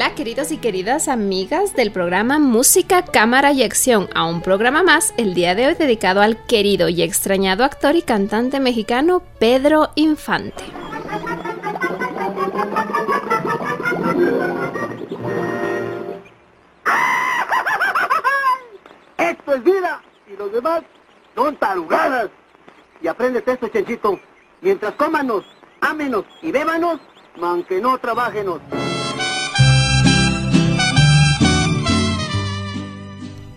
Hola queridos y queridas amigas del programa Música, Cámara y Acción, a un programa más el día de hoy dedicado al querido y extrañado actor y cantante mexicano Pedro Infante. Esto es vida y los demás son tarugadas. Y aprendes esto, chenchito. Mientras cómanos, ámenos y bébanos, man que no trabajenos.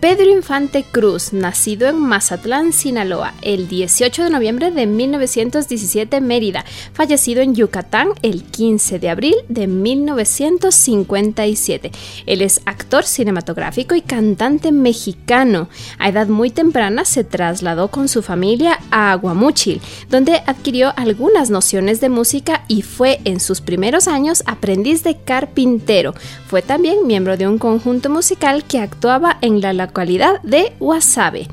Pedro Infante Cruz, nacido en Mazatlán, Sinaloa, el 18 de noviembre de 1917 Mérida, fallecido en Yucatán el 15 de abril de 1957. Él es actor cinematográfico y cantante mexicano. A edad muy temprana se trasladó con su familia a Aguamuchil, donde adquirió algunas nociones de música y fue en sus primeros años aprendiz de carpintero. Fue también miembro de un conjunto musical que actuaba en la cualidad de Wasabe.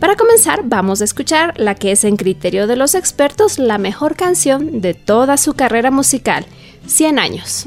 Para comenzar, vamos a escuchar la que es en criterio de los expertos la mejor canción de toda su carrera musical, 100 años.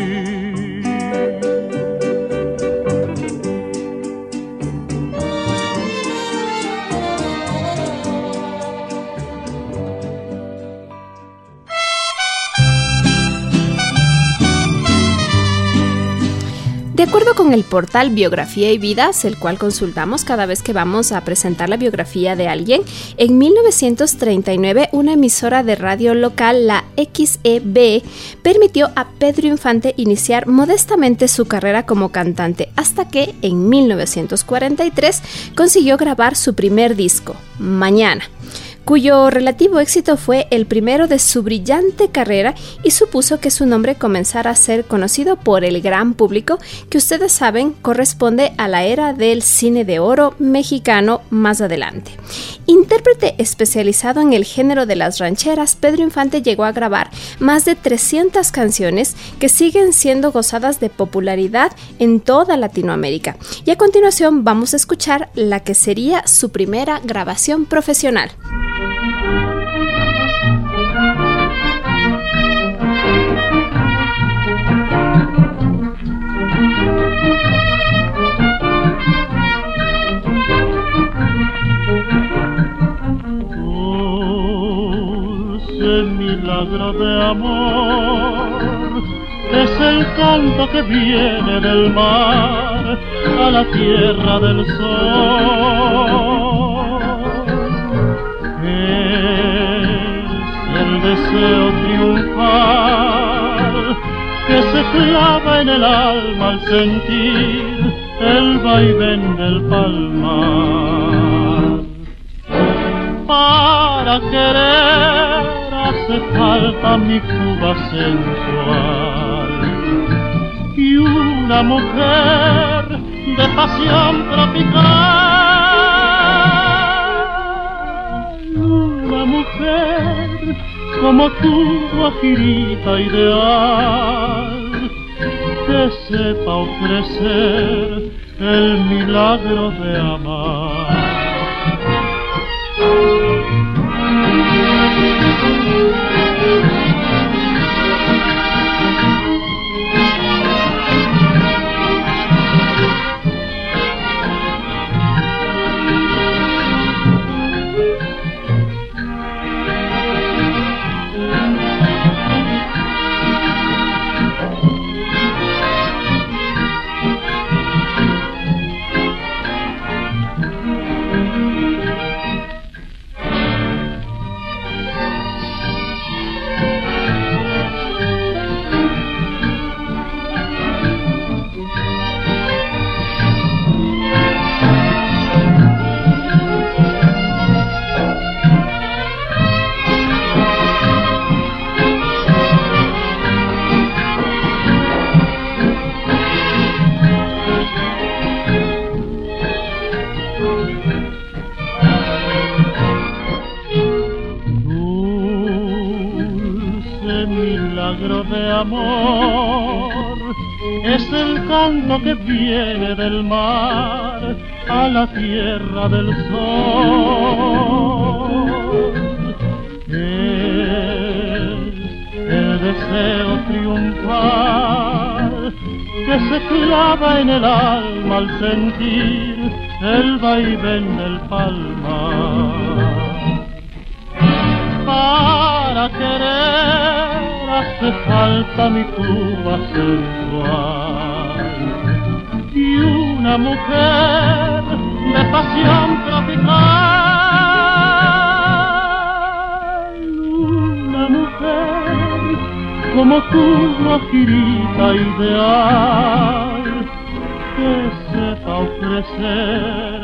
Acuerdo con el portal Biografía y Vidas, el cual consultamos cada vez que vamos a presentar la biografía de alguien, en 1939 una emisora de radio local, la XEB, permitió a Pedro Infante iniciar modestamente su carrera como cantante hasta que en 1943 consiguió grabar su primer disco, Mañana cuyo relativo éxito fue el primero de su brillante carrera y supuso que su nombre comenzara a ser conocido por el gran público que ustedes saben corresponde a la era del cine de oro mexicano más adelante. Intérprete especializado en el género de las rancheras, Pedro Infante llegó a grabar más de 300 canciones que siguen siendo gozadas de popularidad en toda Latinoamérica. Y a continuación vamos a escuchar la que sería su primera grabación profesional. De amor es el canto que viene del mar a la tierra del sol. Es el deseo triunfal que se clava en el alma al sentir el vaivén del palmar. Para querer falta mi Cuba sensual y una mujer de pasión tropical, una mujer como tu guajirita ideal. Que sepa ofrecer el milagro de amar. La tierra del sol. Es el deseo triunfal que se clava en el alma al sentir el vaivén del palmar. Para querer hace falta mi Cuba sensual y una mujer de pasión tropical. Una mujer como tu guajirita ideal que sepa ofrecer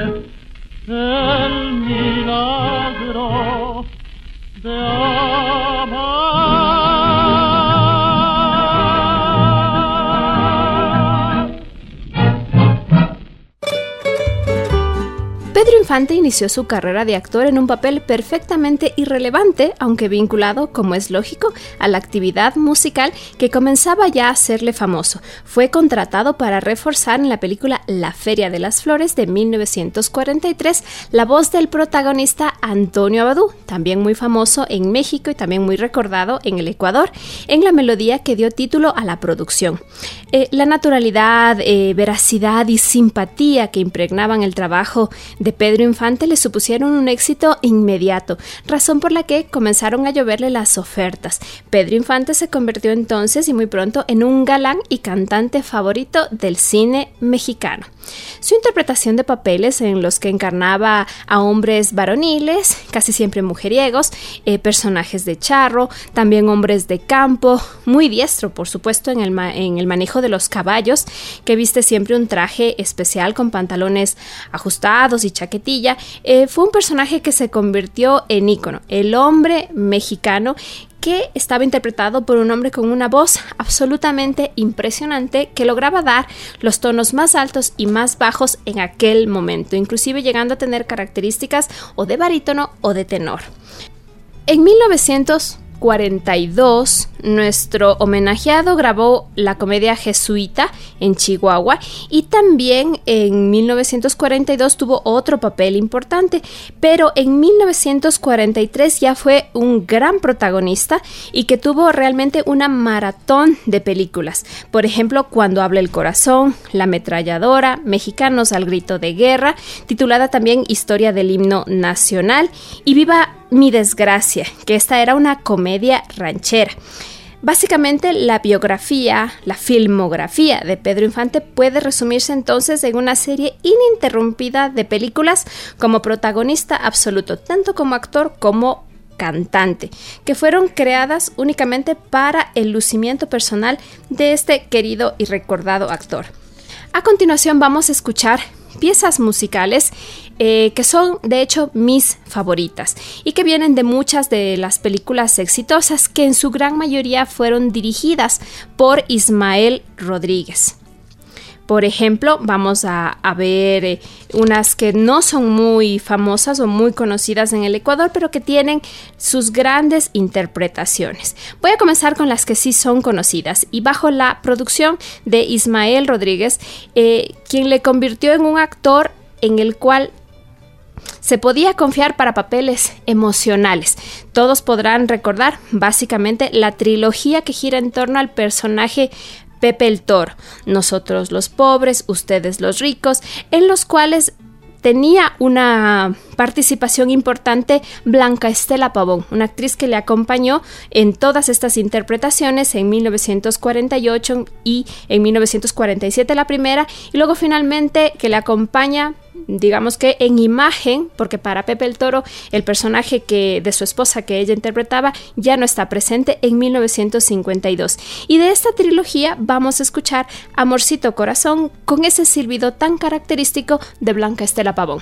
el milagro de amar. Infante inició su carrera de actor en un papel perfectamente irrelevante, aunque vinculado, como es lógico, a la actividad musical que comenzaba ya a hacerle famoso. Fue contratado para reforzar en la película La Feria de las Flores de 1943 la voz del protagonista Antonio Abadú, también muy famoso en México y también muy recordado en el Ecuador, en la melodía que dio título a la producción. Eh, la naturalidad, eh, veracidad y simpatía que impregnaban el trabajo Pedro Infante le supusieron un éxito inmediato, razón por la que comenzaron a lloverle las ofertas. Pedro Infante se convirtió entonces y muy pronto en un galán y cantante favorito del cine mexicano. Su interpretación de papeles en los que encarnaba a hombres varoniles, casi siempre mujeriegos, eh, personajes de charro, también hombres de campo, muy diestro, por supuesto, en el, en el manejo de los caballos, que viste siempre un traje especial con pantalones ajustados y chaquetilla, eh, fue un personaje que se convirtió en ícono, el hombre mexicano que estaba interpretado por un hombre con una voz absolutamente impresionante que lograba dar los tonos más altos y más bajos en aquel momento, inclusive llegando a tener características o de barítono o de tenor. En 1900 42, nuestro homenajeado grabó la comedia jesuita en Chihuahua y también en 1942 tuvo otro papel importante, pero en 1943 ya fue un gran protagonista y que tuvo realmente una maratón de películas. Por ejemplo, Cuando habla el corazón, La ametralladora, Mexicanos al grito de guerra, titulada también Historia del himno nacional y Viva mi desgracia, que esta era una comedia ranchera. Básicamente la biografía, la filmografía de Pedro Infante puede resumirse entonces en una serie ininterrumpida de películas como protagonista absoluto, tanto como actor como cantante, que fueron creadas únicamente para el lucimiento personal de este querido y recordado actor. A continuación vamos a escuchar piezas musicales eh, que son de hecho mis favoritas y que vienen de muchas de las películas exitosas que en su gran mayoría fueron dirigidas por Ismael Rodríguez. Por ejemplo, vamos a, ver eh, unas que no son muy famosas o muy conocidas en el Ecuador, pero que tienen sus grandes interpretaciones. Voy a comenzar con las que sí son conocidas y bajo la producción de Ismael Rodríguez, eh, quien le convirtió en un actor en el cual se podía confiar para papeles emocionales. Todos podrán recordar básicamente la trilogía que gira en torno al personaje Pepe el Toro, nosotros los pobres, ustedes los ricos, en los cuales tenía una participación importante Blanca Estela Pavón, una actriz que le acompañó en todas estas interpretaciones en 1948 y en 1947 la primera, y luego finalmente que le acompaña digamos que en imagen, porque para Pepe el Toro el personaje que de su esposa que ella interpretaba ya no está presente en 1952. Y de esta trilogía vamos a escuchar Amorcito Corazón con ese silbido tan característico de Blanca Estela Pavón.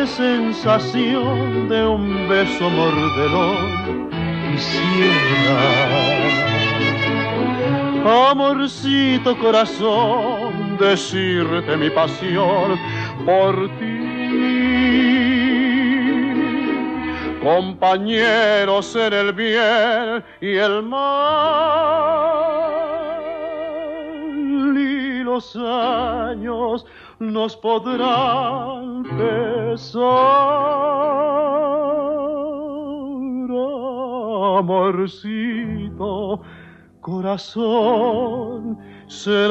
Dulce sensación de un beso mordelón quisiera. Amorcito corazón, decirte mi pasión por ti. Compañeros en el bien y el mal y los años nos podrán Amorcito, corazón, serás.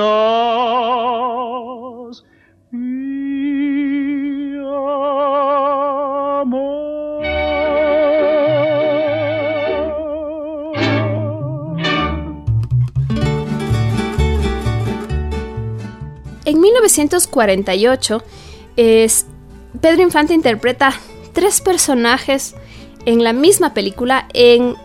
En 1948, es, Pedro Infante interpreta tres personajes en la misma película en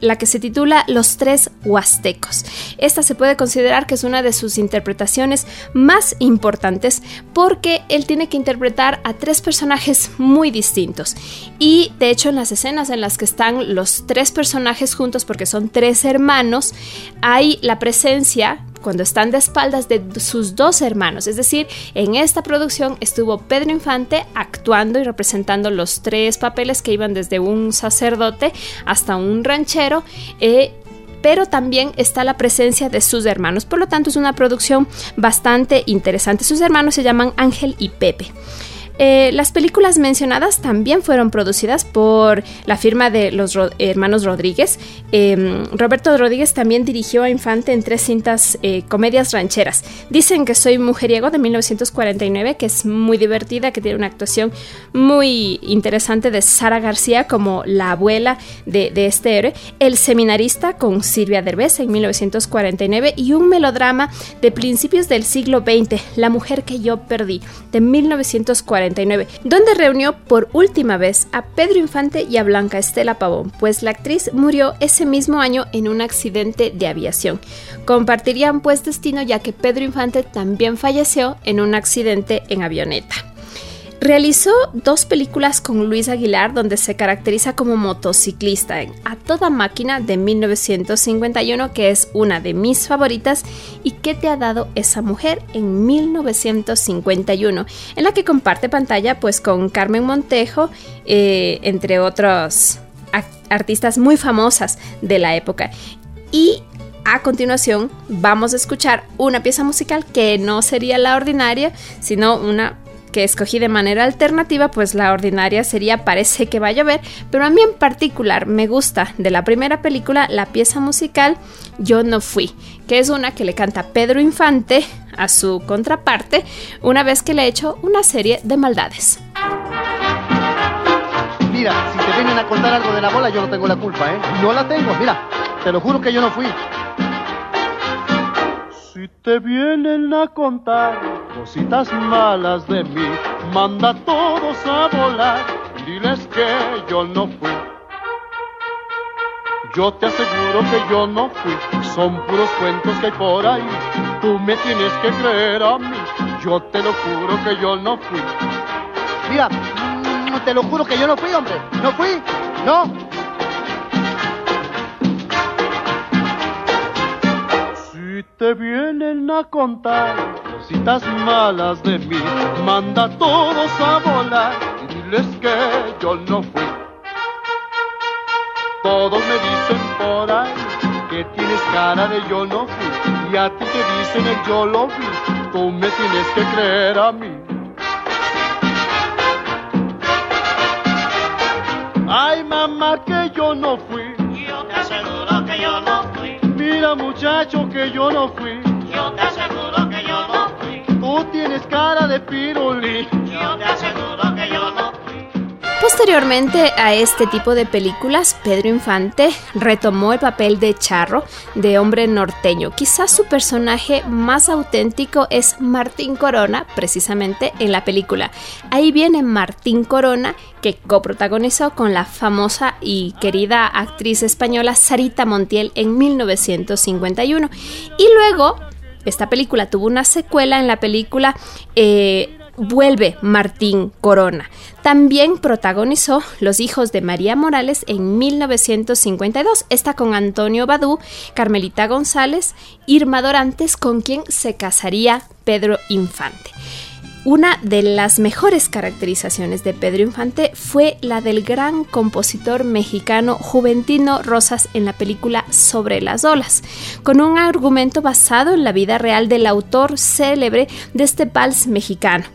la que se titula Los Tres Huastecos. Esta se puede considerar que es una de sus interpretaciones más importantes porque él tiene que interpretar a tres personajes muy distintos. Y de hecho en las escenas en las que están los tres personajes juntos, porque son tres hermanos, hay la presencia cuando están de espaldas de sus dos hermanos. Es decir, en esta producción estuvo Pedro Infante actuando y representando los tres papeles que iban desde un sacerdote hasta un ranchero. Eh, pero también está la presencia de sus hermanos. Por lo tanto, es una producción bastante interesante. Sus hermanos se llaman Ángel y Pepe. Eh, las películas mencionadas también fueron producidas por la firma de los hermanos Rodríguez. Em, Roberto Rodríguez también dirigió a Infante en tres cintas eh, comedias rancheras. Dicen que soy mujeriego de 1949, que es muy divertida, que tiene una actuación muy interesante de Sara García como la abuela de, de este héroe. El seminarista con Silvia Derbez en 1949 y un melodrama de principios del siglo XX, La mujer que yo perdí, de 1949 donde reunió por última vez a Pedro Infante y a Blanca Estela Pavón, pues la actriz murió ese mismo año en un accidente de aviación. Compartirían pues destino ya que Pedro Infante también falleció en un accidente en avioneta. Realizó dos películas con Luis Aguilar donde se caracteriza como motociclista en A Toda Máquina de 1951 que es una de mis favoritas y ¿Qué te ha dado esa mujer? en 1951 en la que comparte pantalla pues con Carmen Montejo eh, entre otros artistas muy famosas de la época y a continuación vamos a escuchar una pieza musical que no sería la ordinaria, sino una que escogí de manera alternativa, pues la ordinaria sería Parece que va a llover, pero a mí en particular me gusta de la primera película la pieza musical Yo no fui, que es una que le canta Pedro Infante a su contraparte una vez que le ha hecho una serie de maldades. Mira, si te vienen a contar algo de la bola, yo no tengo la culpa, ¿eh? No la tengo, mira, te lo juro que yo no fui. Si te vienen a contar cositas malas de mí, manda a todos a volar, diles que yo no fui. Yo te aseguro que yo no fui, son puros cuentos que hay por ahí. Tú me tienes que creer a mí, yo te lo juro que yo no fui. Mira, mm, te lo juro que yo no fui, hombre. No fui, no. Si te vienen a contar cositas malas de mí, manda a todos a volar y diles que yo no fui. Todos me dicen por ahí que tienes cara de yo no fui y a ti te dicen el yo lo vi, tú me tienes que creer a mí. Ay mamá que yo no fui. Yo te aseguro que yo no fui. Mira muchacho que yo no fui. Yo te aseguro que yo no fui. Tú tienes cara de piruli. Yo te aseguro Posteriormente a este tipo de películas, Pedro Infante retomó el papel de Charro, de hombre norteño. Quizás su personaje más auténtico es Martín Corona, precisamente en la película. Ahí viene Martín Corona, que coprotagonizó con la famosa y querida actriz española Sarita Montiel en 1951. Y luego, esta película tuvo una secuela en la película... Eh, vuelve Martín Corona. También protagonizó Los hijos de María Morales en 1952. Está con Antonio Badú, Carmelita González, Irma Dorantes, con quien se casaría Pedro Infante. Una de las mejores caracterizaciones de Pedro Infante fue la del gran compositor mexicano Juventino Rosas en la película Sobre las olas, con un argumento basado en la vida real del autor célebre de este vals mexicano.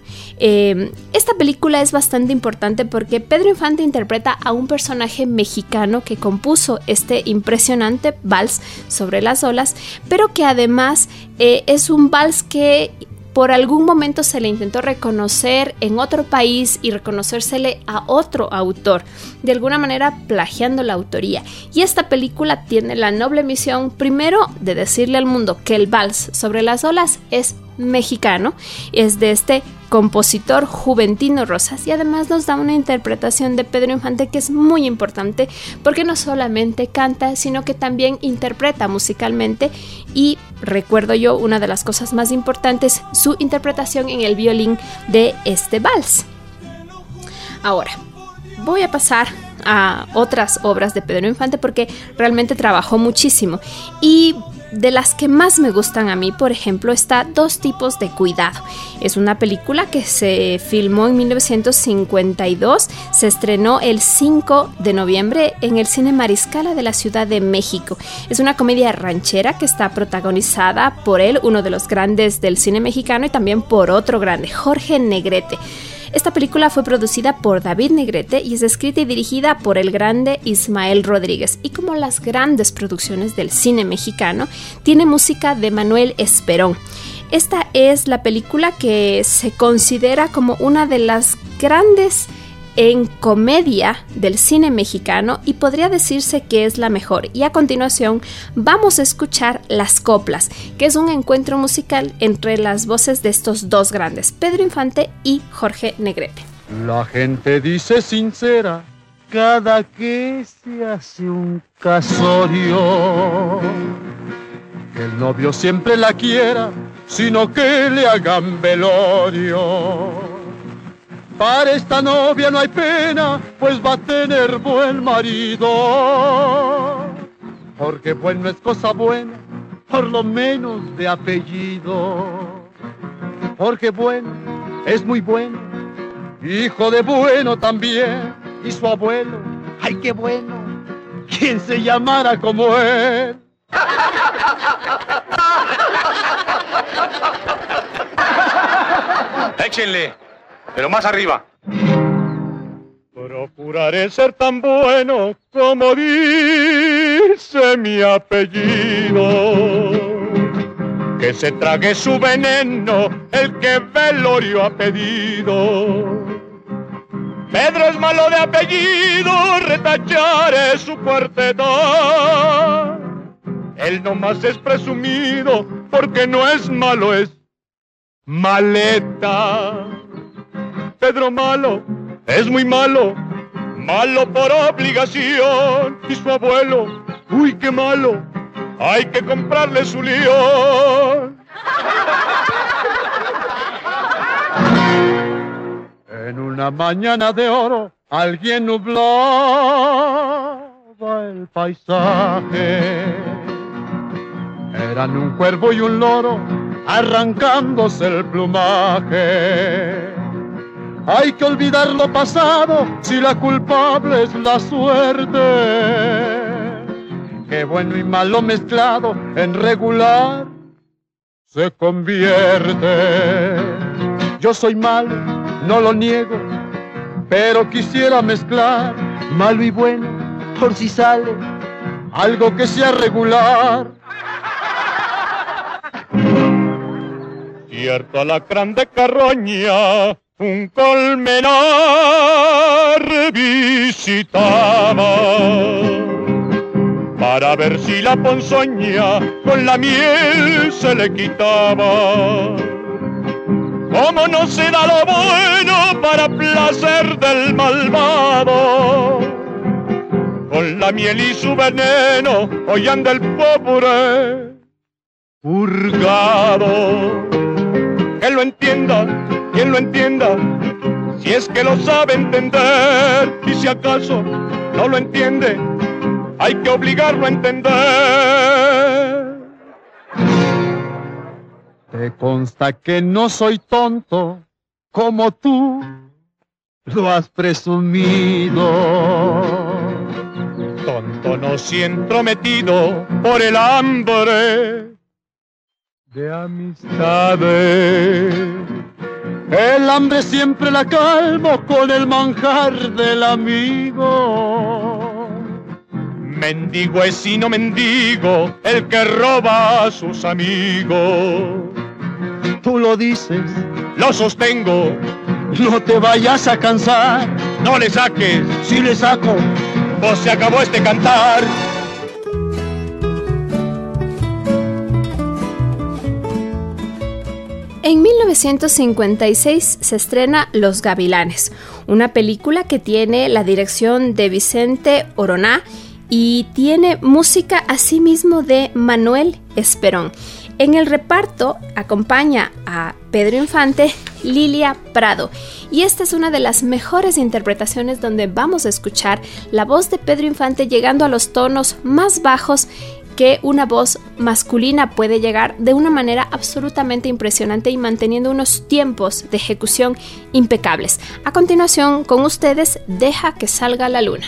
Eh, esta película es bastante importante porque Pedro Infante interpreta a un personaje mexicano que compuso este impresionante vals sobre las olas, pero que además eh, es un vals que por algún momento se le intentó reconocer en otro país y reconocérsele a otro autor, de alguna manera plagiando la autoría. Y esta película tiene la noble misión, primero, de decirle al mundo que el vals sobre las olas es mexicano, es de este compositor Juventino Rosas. Y además nos da una interpretación de Pedro Infante que es muy importante porque no solamente canta sino que también interpreta musicalmente. Y recuerdo yo una de las cosas más importantes su interpretación en el violín de este vals. Ahora, voy a pasar a otras obras de Pedro Infante porque realmente trabajó muchísimo. Y de las que más me gustan a mí, por ejemplo, está Dos tipos de cuidado. Es una película que se filmó en 1952, se estrenó el 5 de noviembre en el Cine Mariscala de la Ciudad de México. Es una comedia ranchera que está protagonizada por él, uno de los grandes del cine mexicano, y también por otro grande, Jorge Negrete. Esta película fue producida por David Negrete y es escrita y dirigida por el grande Ismael Rodríguez. Y como las grandes producciones del cine mexicano, tiene música de Manuel Esperón. Esta es la película que se considera como una de las grandes en comedia del cine mexicano y podría decirse que es la mejor. Y a continuación vamos a escuchar Las Coplas, que es un encuentro musical entre las voces de estos dos grandes, Pedro Infante y Jorge Negrete. La gente dice sincera cada que se hace un casorio. Que el novio siempre la quiera, sino que le hagan velorio. Para esta novia no hay pena, pues va a tener buen marido. Porque bueno es cosa buena, por lo menos de apellido. Porque bueno es muy bueno, hijo de bueno también. Y su abuelo, ay qué bueno, quien se llamara como él. Échenle, pero más arriba. Procuraré ser tan bueno como dice mi apellido. Que se trague su veneno el que velorio ha pedido. Pedro es malo de apellido, retacharé su cuarteta. Él nomás es presumido porque no es malo, es maleta. Pedro malo es muy malo, malo por obligación. Y su abuelo, uy, qué malo, hay que comprarle su león. En una mañana de oro, alguien nublaba el paisaje. Eran un cuervo y un loro arrancándose el plumaje. Hay que olvidar lo pasado si la culpable es la suerte. Que bueno y malo mezclado en regular se convierte. Yo soy malo, no lo niego, pero quisiera mezclar malo y bueno por si sale algo que sea regular. Cierto alacrán de carroña, un colmenar visitaba para ver si la ponzoña con la miel se le quitaba. Como no se da lo bueno para placer del malvado, con la miel y su veneno hoy anda el pobre purgado. Que lo entienda quien lo entienda, si es que lo sabe entender, y si acaso no lo entiende, hay que obligarlo a entender. Te consta que no soy tonto como tú lo has presumido. Tonto no si entrometido por el hambre de amistades. El hambre siempre la calmo con el manjar del amigo. Mendigo es y no mendigo el que roba a sus amigos. Tú lo dices, lo sostengo. No te vayas a cansar, no le saques, si le saco, pues se acabó este cantar. En 1956 se estrena Los Gavilanes, una película que tiene la dirección de Vicente Oroná y tiene música asimismo de Manuel Esperón. En el reparto acompaña a Pedro Infante Lilia Prado y esta es una de las mejores interpretaciones donde vamos a escuchar la voz de Pedro Infante llegando a los tonos más bajos que una voz masculina puede llegar de una manera absolutamente impresionante y manteniendo unos tiempos de ejecución impecables. A continuación, con ustedes, Deja que salga la luna.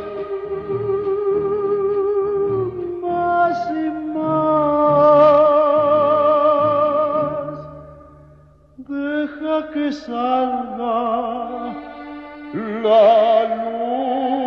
che salva la luce.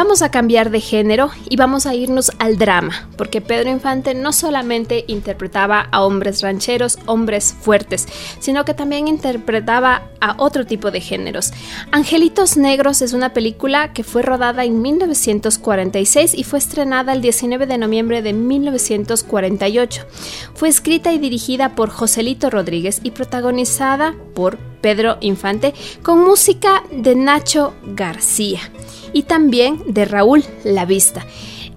Vamos a cambiar de género y vamos a irnos al drama, porque Pedro Infante no solamente interpretaba a hombres rancheros, hombres fuertes, sino que también interpretaba a otro tipo de géneros. Angelitos Negros es una película que fue rodada en 1946 y fue estrenada el 19 de noviembre de 1948. Fue escrita y dirigida por Joselito Rodríguez y protagonizada por Pedro Infante con música de Nacho García y también de Raúl Lavista.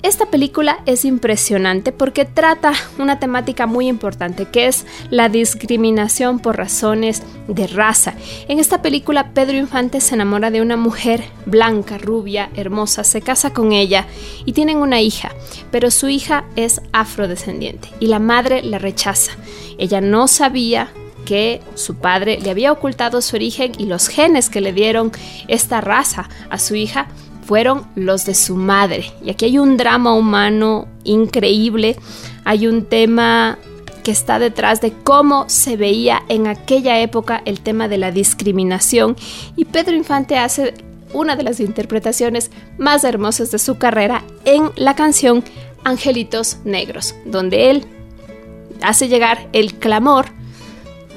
Esta película es impresionante porque trata una temática muy importante que es la discriminación por razones de raza. En esta película Pedro Infante se enamora de una mujer blanca, rubia, hermosa, se casa con ella y tienen una hija, pero su hija es afrodescendiente y la madre la rechaza. Ella no sabía que su padre le había ocultado su origen y los genes que le dieron esta raza a su hija fueron los de su madre. Y aquí hay un drama humano increíble, hay un tema que está detrás de cómo se veía en aquella época el tema de la discriminación y Pedro Infante hace una de las interpretaciones más hermosas de su carrera en la canción Angelitos Negros, donde él hace llegar el clamor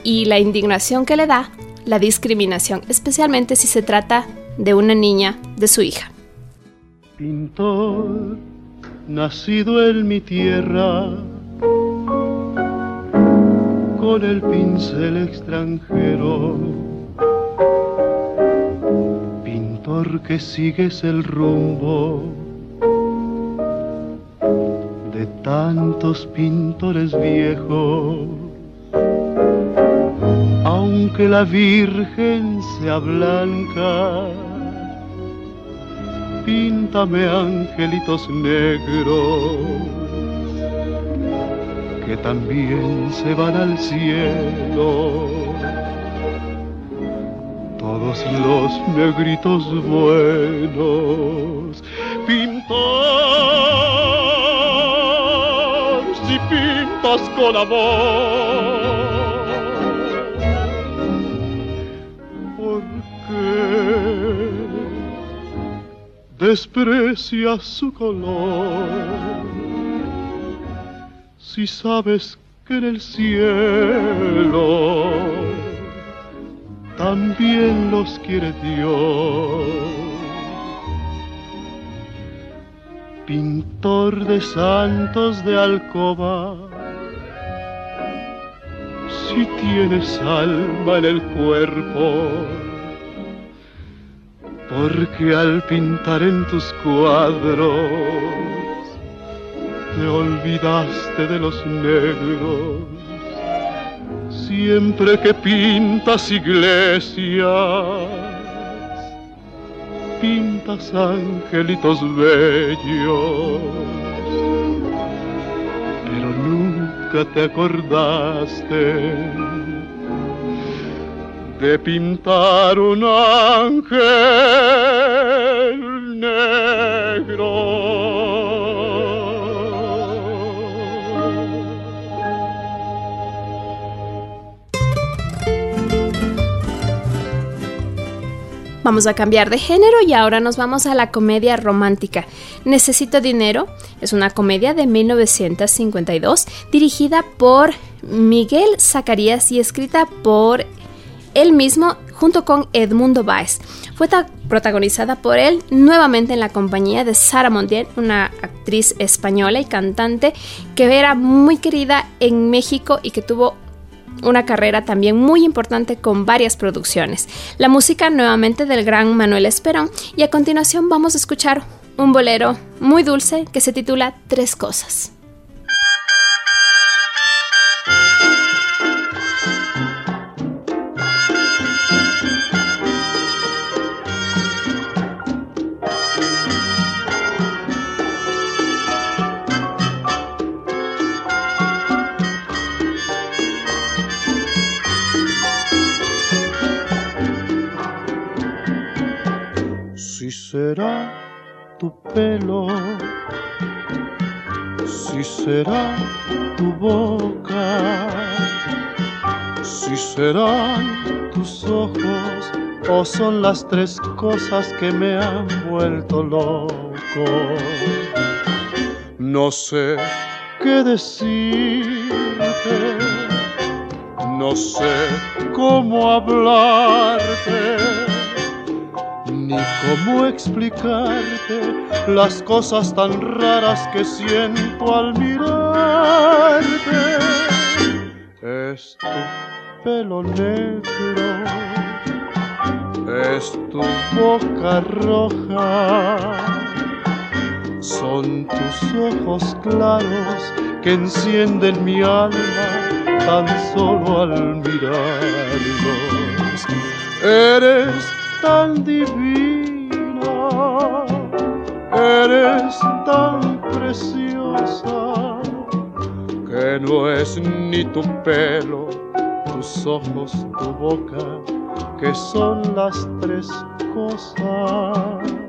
y la indignación que le da la discriminación, especialmente si se trata de una niña, de su hija. Pintor, nacido en mi tierra, con el pincel extranjero. Pintor que sigues el rumbo de tantos pintores viejos aunque la Virgen sea blanca, píntame angelitos negros que también se van al cielo. Todos los negritos buenos, pintar si pintas con amor desprecia su color. Si sabes que en el cielo también los quiere Dios. Pintor de santos de alcoba, si tienes alma en el cuerpo, porque al pintar en tus cuadros te olvidaste de los negros. Siempre que pintas iglesias, pintas angelitos bellos, pero nunca te acordaste de pintar un ángel negro. Vamos a cambiar de género y ahora nos vamos a la comedia romántica. Necesito dinero es una comedia de 1952 dirigida por Miguel Zacarías y escrita por él mismo junto con Edmundo Baez. Fue protagonizada por él nuevamente en la compañía de Sara Montiel, una actriz española y cantante que era muy querida en México y que tuvo una carrera también muy importante con varias producciones. La música nuevamente del gran Manuel Esperón y a continuación vamos a escuchar un bolero muy dulce que se titula Tres Cosas. Será tu pelo, si será tu boca, si serán tus ojos o son las tres cosas que me han vuelto loco. No sé qué decirte, no sé cómo hablarte, ni cómo explicarte las cosas tan raras que siento al mirarte. Es tu pelo negro, es tu boca roja son tus ojos claros que encienden mi alma tan solo al mirarlos. Eres tan divina, eres tan preciosa, que no es ni tu pelo, tus ojos, tu boca, que son las tres cosas.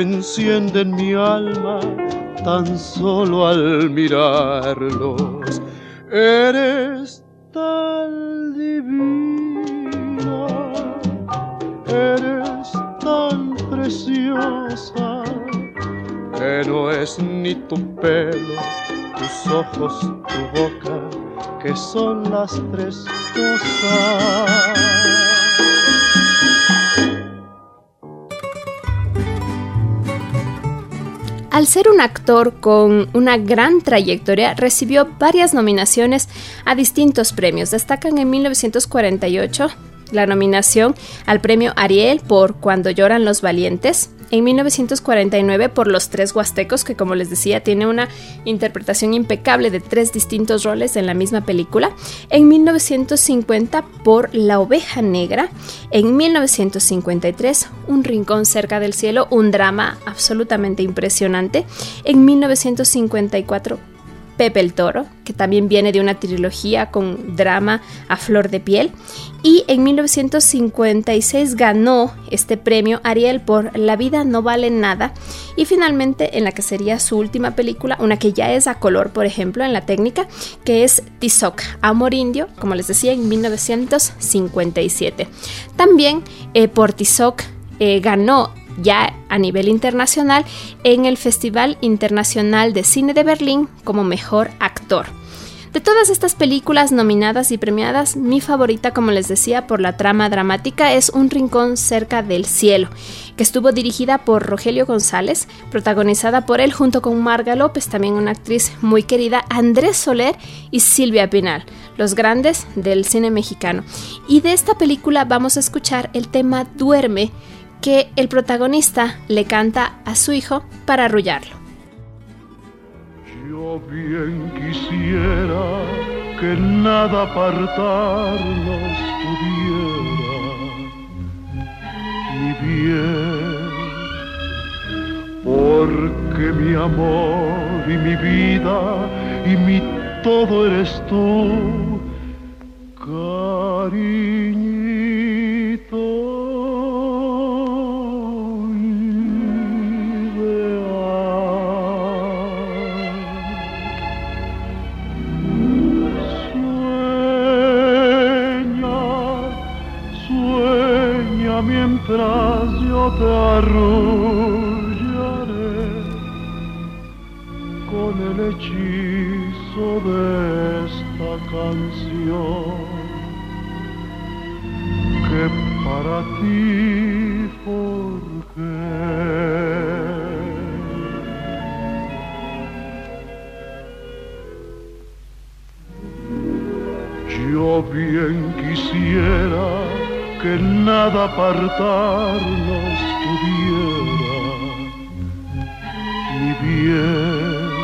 Encienden mi alma tan solo al mirarlos. Eres tan divina, eres tan preciosa, que no es ni tu pelo, tus ojos, tu boca, que son las tres cosas. Al ser un actor con una gran trayectoria, recibió varias nominaciones a distintos premios. Destacan en 1948 la nominación al premio Ariel por Cuando lloran los valientes, en 1949 por Los Tres Huastecos, que como les decía tiene una interpretación impecable de tres distintos roles en la misma película, en 1950 por La Oveja Negra, en 1953 Un Rincón cerca del cielo, un drama absolutamente impresionante, en 1954 Pepe el Toro, que también viene de una trilogía con drama a flor de piel. Y en 1956 ganó este premio Ariel por La vida no vale nada. Y finalmente en la que sería su última película, una que ya es a color, por ejemplo, en la técnica, que es Tizoc, Amor Indio, como les decía, en 1957. También eh, por Tizoc eh, ganó ya a nivel internacional en el Festival Internacional de Cine de Berlín como mejor actor. De todas estas películas nominadas y premiadas, mi favorita, como les decía, por la trama dramática es Un Rincón cerca del cielo, que estuvo dirigida por Rogelio González, protagonizada por él junto con Marga López, también una actriz muy querida, Andrés Soler y Silvia Pinal, los grandes del cine mexicano. Y de esta película vamos a escuchar el tema Duerme, que el protagonista le canta a su hijo para arrullarlo. Yo bien quisiera que nada apartarnos pudiera, mi bien, porque mi amor y mi vida y mi todo eres tú, cariñito. Te apartarnos pudiera, mi bien,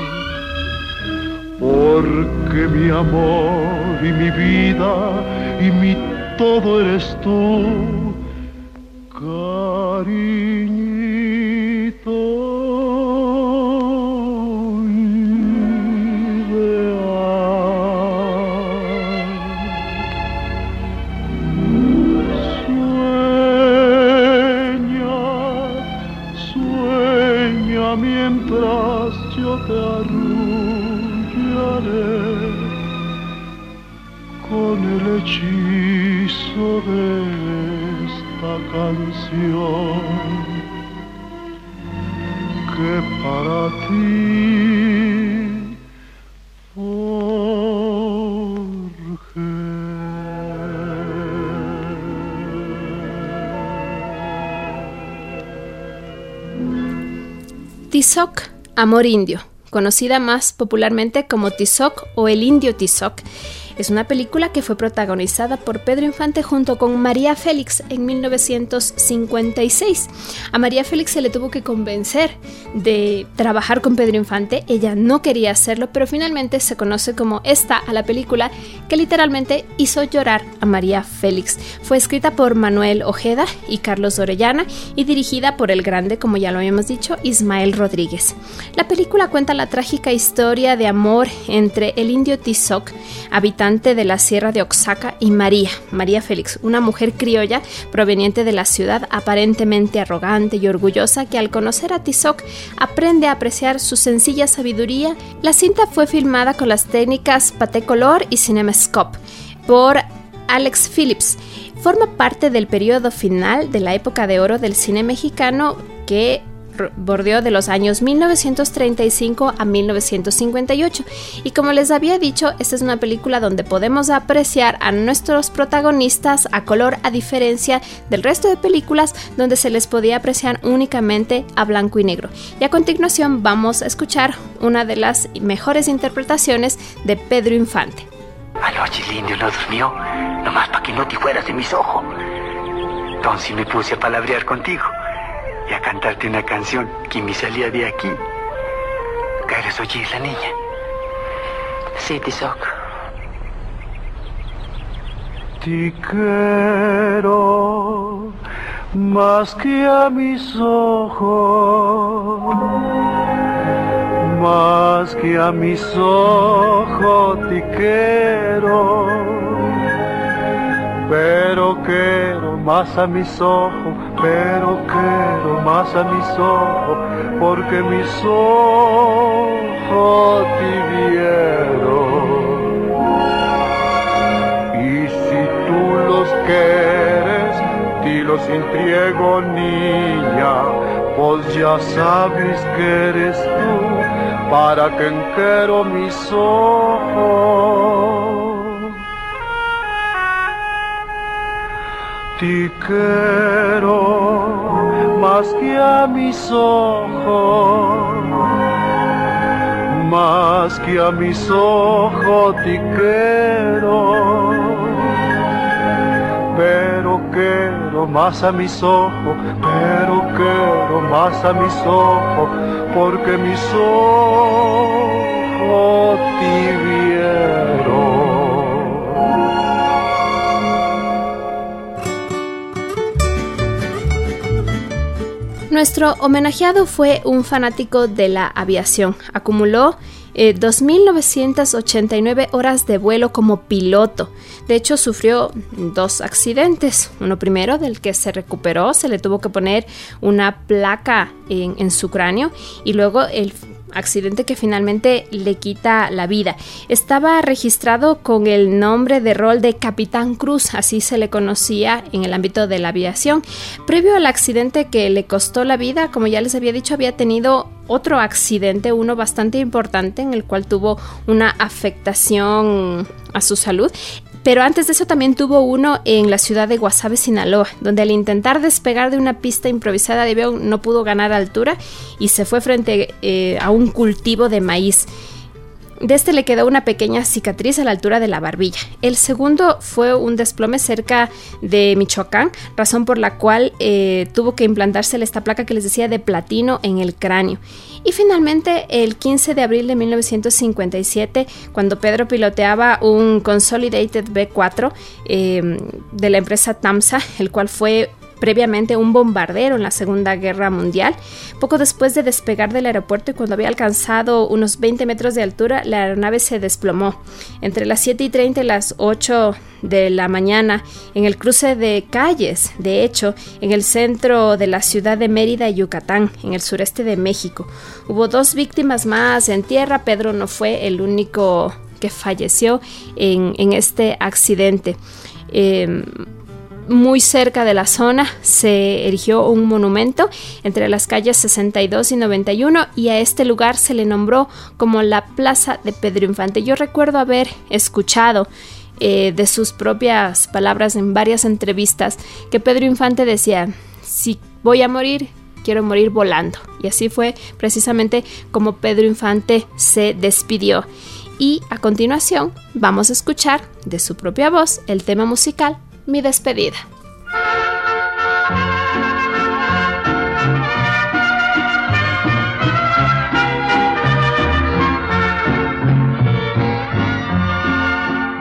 porque mi amor y mi vida y mi todo eres tú, canción que para ti Amor Indio, conocida más popularmente como Tizoc o El Indio Tizoc, es una película que fue protagonizada por Pedro Infante junto con María Félix en 1956. A María Félix se le tuvo que convencer de trabajar con Pedro Infante. Ella no quería hacerlo, pero finalmente se conoce como esta a la película que literalmente hizo llorar a María Félix. Fue escrita por Manuel Ojeda y Carlos Orellana y dirigida por el grande, como ya lo habíamos dicho, Ismael Rodríguez. La película cuenta la trágica historia de amor entre el indio Tizoc, habitante de la Sierra de Oaxaca, y María, María Félix, una mujer criolla proveniente de la ciudad aparentemente arrogante y orgullosa que al conocer a Tizoc aprende a apreciar su sencilla sabiduría. La cinta fue filmada con las técnicas Paté Color y CinemaScope por Alex Phillips. Forma parte del periodo final de la época de oro del cine mexicano que bordeó de los años 1935 a 1958 y como les había dicho esta es una película donde podemos apreciar a nuestros protagonistas a color a diferencia del resto de películas donde se les podía apreciar únicamente a blanco y negro. Y a continuación vamos a escuchar una de las mejores interpretaciones de Pedro Infante. No durmió, nomás para que no te fueras de mis ojos. Entonces me puse a palabrear contigo y a cantarte una canción que me salía de aquí. ¿Quieres oír la niña? Sí, Tizoc. Te quiero más que a mis ojos, más que a mis ojos te quiero, pero quiero más a mis ojos, pero quiero más a mis ojos, porque mis ojos te vieron. Y si tú los quieres, te los entrego, niña, pues ya sabes que eres tú, para que quiero mis ojos. Te quiero más que a mis ojos, más que a mis ojos te quiero, pero quiero más a mis ojos, pero quiero más a mis ojos, porque mis ojos te vieron. Nuestro homenajeado fue un fanático de la aviación. Acumuló eh, 2.989 horas de vuelo como piloto. De hecho, sufrió dos accidentes. Uno primero del que se recuperó, se le tuvo que poner una placa en su cráneo y luego el accidente que finalmente le quita la vida. Estaba registrado con el nombre de rol de Capitán Cruz, así se le conocía en el ámbito de la aviación. Previo al accidente que le costó la vida, como ya les había dicho, había tenido otro accidente, uno bastante importante, en el cual tuvo una afectación a su salud. Pero antes de eso también tuvo uno en la ciudad de Guasave, Sinaloa, donde al intentar despegar de una pista improvisada de avión no pudo ganar altura y se fue frente eh, a un cultivo de maíz. De este le quedó una pequeña cicatriz a la altura de la barbilla. El segundo fue un desplome cerca de Michoacán, razón por la cual eh, tuvo que implantarse esta placa que les decía de platino en el cráneo. Y finalmente, el 15 de abril de 1957, cuando Pedro piloteaba un Consolidated B4 eh, de la empresa TAMSA, el cual fue previamente un bombardero en la Segunda Guerra Mundial. Poco después de despegar del aeropuerto y cuando había alcanzado unos 20 metros de altura, la aeronave se desplomó. Entre las 7 y 30 y las 8 de la mañana, en el cruce de calles, de hecho, en el centro de la ciudad de Mérida, Yucatán, en el sureste de México. Hubo dos víctimas más en tierra, Pedro no fue el único que falleció en, este accidente. Em, muy cerca de la zona se erigió un monumento entre las calles 62 y 91 y a este lugar se le nombró como la Plaza de Pedro Infante. Yo recuerdo haber escuchado eh, de sus propias palabras en varias entrevistas que Pedro Infante decía, si voy a morir, quiero morir volando. Y así fue precisamente como Pedro Infante se despidió. Y a continuación vamos a escuchar de su propia voz el tema musical mi despedida.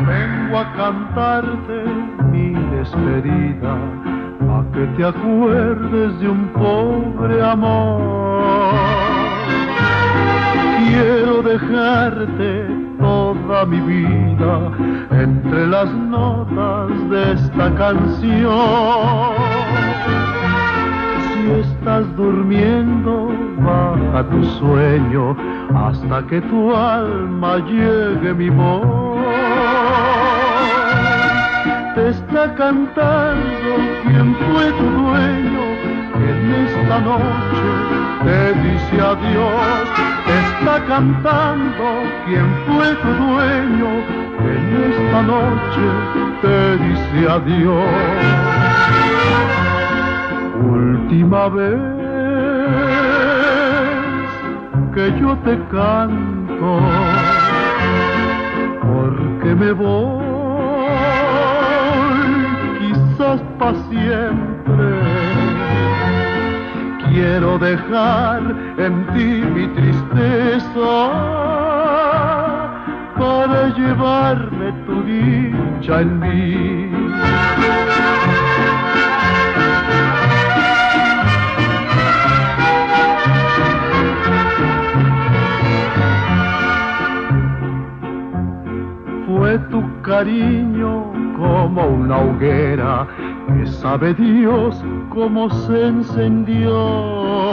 Vengo a cantarte mi despedida, a que te acuerdes de un pobre amor. Quiero dejarte toda mi vida entre las notas de esta canción. Si estás durmiendo, baja tu sueño hasta que tu alma llegue mi voz. Te está cantando quien fue tu dueño en esta noche te dice adiós, está cantando quien fue tu dueño, en esta noche te dice adiós. Última vez que yo te canto, quiero dejar en ti mi tristeza para llevarme tu dicha en mí. Fue tu cariño como una hoguera que sabe Dios cómo se encendió.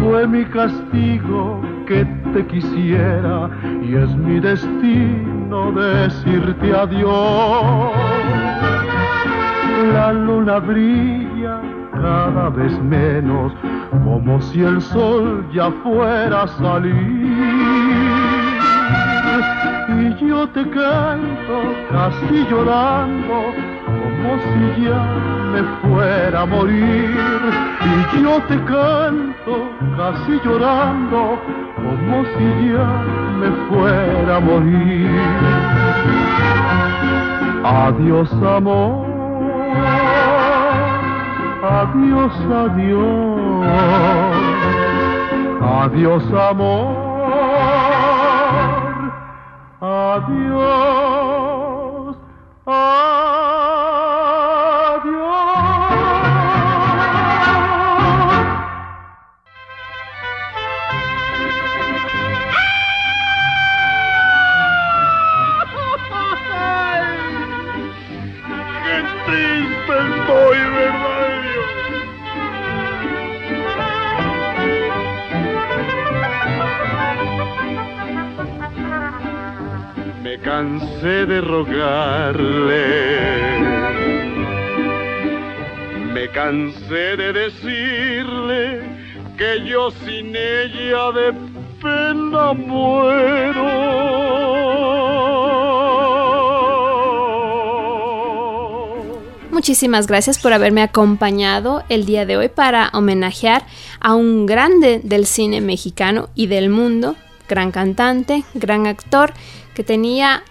Fue mi castigo que te quisiera y es mi destino decirte adiós. La luna brilla cada vez menos, como si el sol ya fuera a salir y yo te canto casi llorando como si ya me fuera a morir. Y yo te canto casi llorando como si ya me fuera a morir. Adiós amor. Adiós adiós. Adiós amor. Adiós, adiós. Me cansé de decirle que yo sin ella de pena muero. Muchísimas gracias por haberme acompañado el día de hoy para homenajear a un grande del cine mexicano y del mundo gran cantante, gran actor, que tenía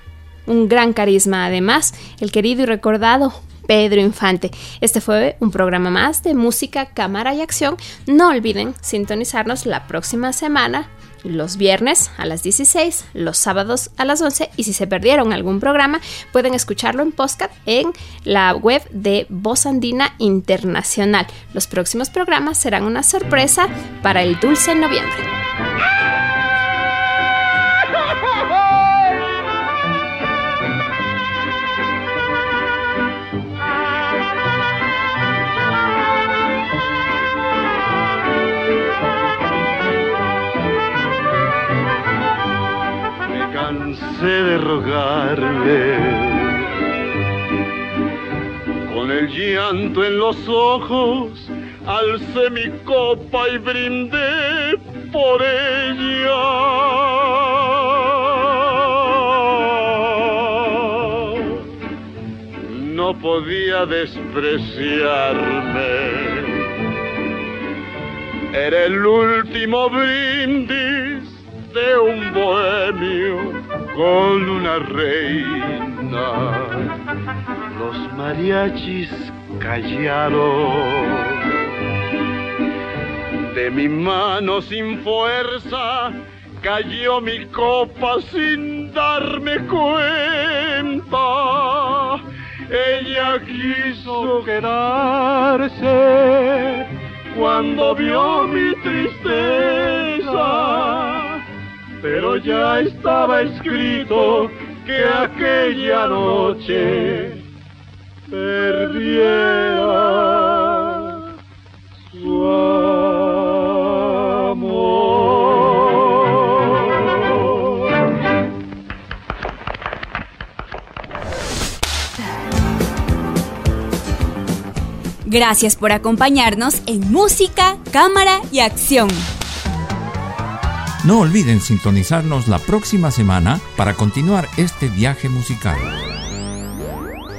un gran carisma además, el querido y recordado Pedro Infante. Este fue un programa más de música, cámara y acción. No olviden sintonizarnos la próxima semana los viernes a las 16, los sábados a las 11 y si se perdieron algún programa pueden escucharlo en podcast en la web de Voz Andina Internacional. Los próximos programas serán una sorpresa para el dulce noviembre. De rogarle. Con el llanto en los ojos, alcé mi copa y brindé por ella. No podía despreciarme. Era el último brindis de un bohemio con una reina. Los mariachis callaron. De mi mano sin fuerza cayó mi copa sin darme cuenta. Ella quiso quedarse cuando vio mi tristeza pero ya estaba escrito que aquella noche perdiera su amor. Gracias por acompañarnos en Música, Cámara y Acción. No olviden sintonizarnos la próxima semana para continuar este viaje musical.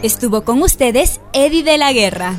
Estuvo con ustedes Eddie de la Guerra.